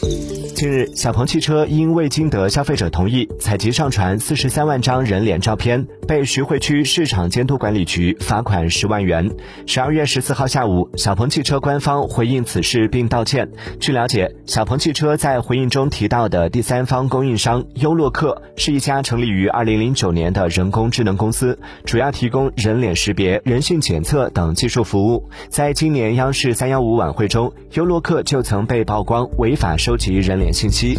thank you 近日，小鹏汽车因未经得消费者同意采集上传四十三万张人脸照片，被徐汇区市场监督管理局罚款十万元。十二月十四号下午，小鹏汽车官方回应此事并道歉。据了解，小鹏汽车在回应中提到的第三方供应商优洛克是一家成立于二零零九年的人工智能公司，主要提供人脸识别、人性检测等技术服务。在今年央视三幺五晚会中，优洛克就曾被曝光违法收集人人脸信息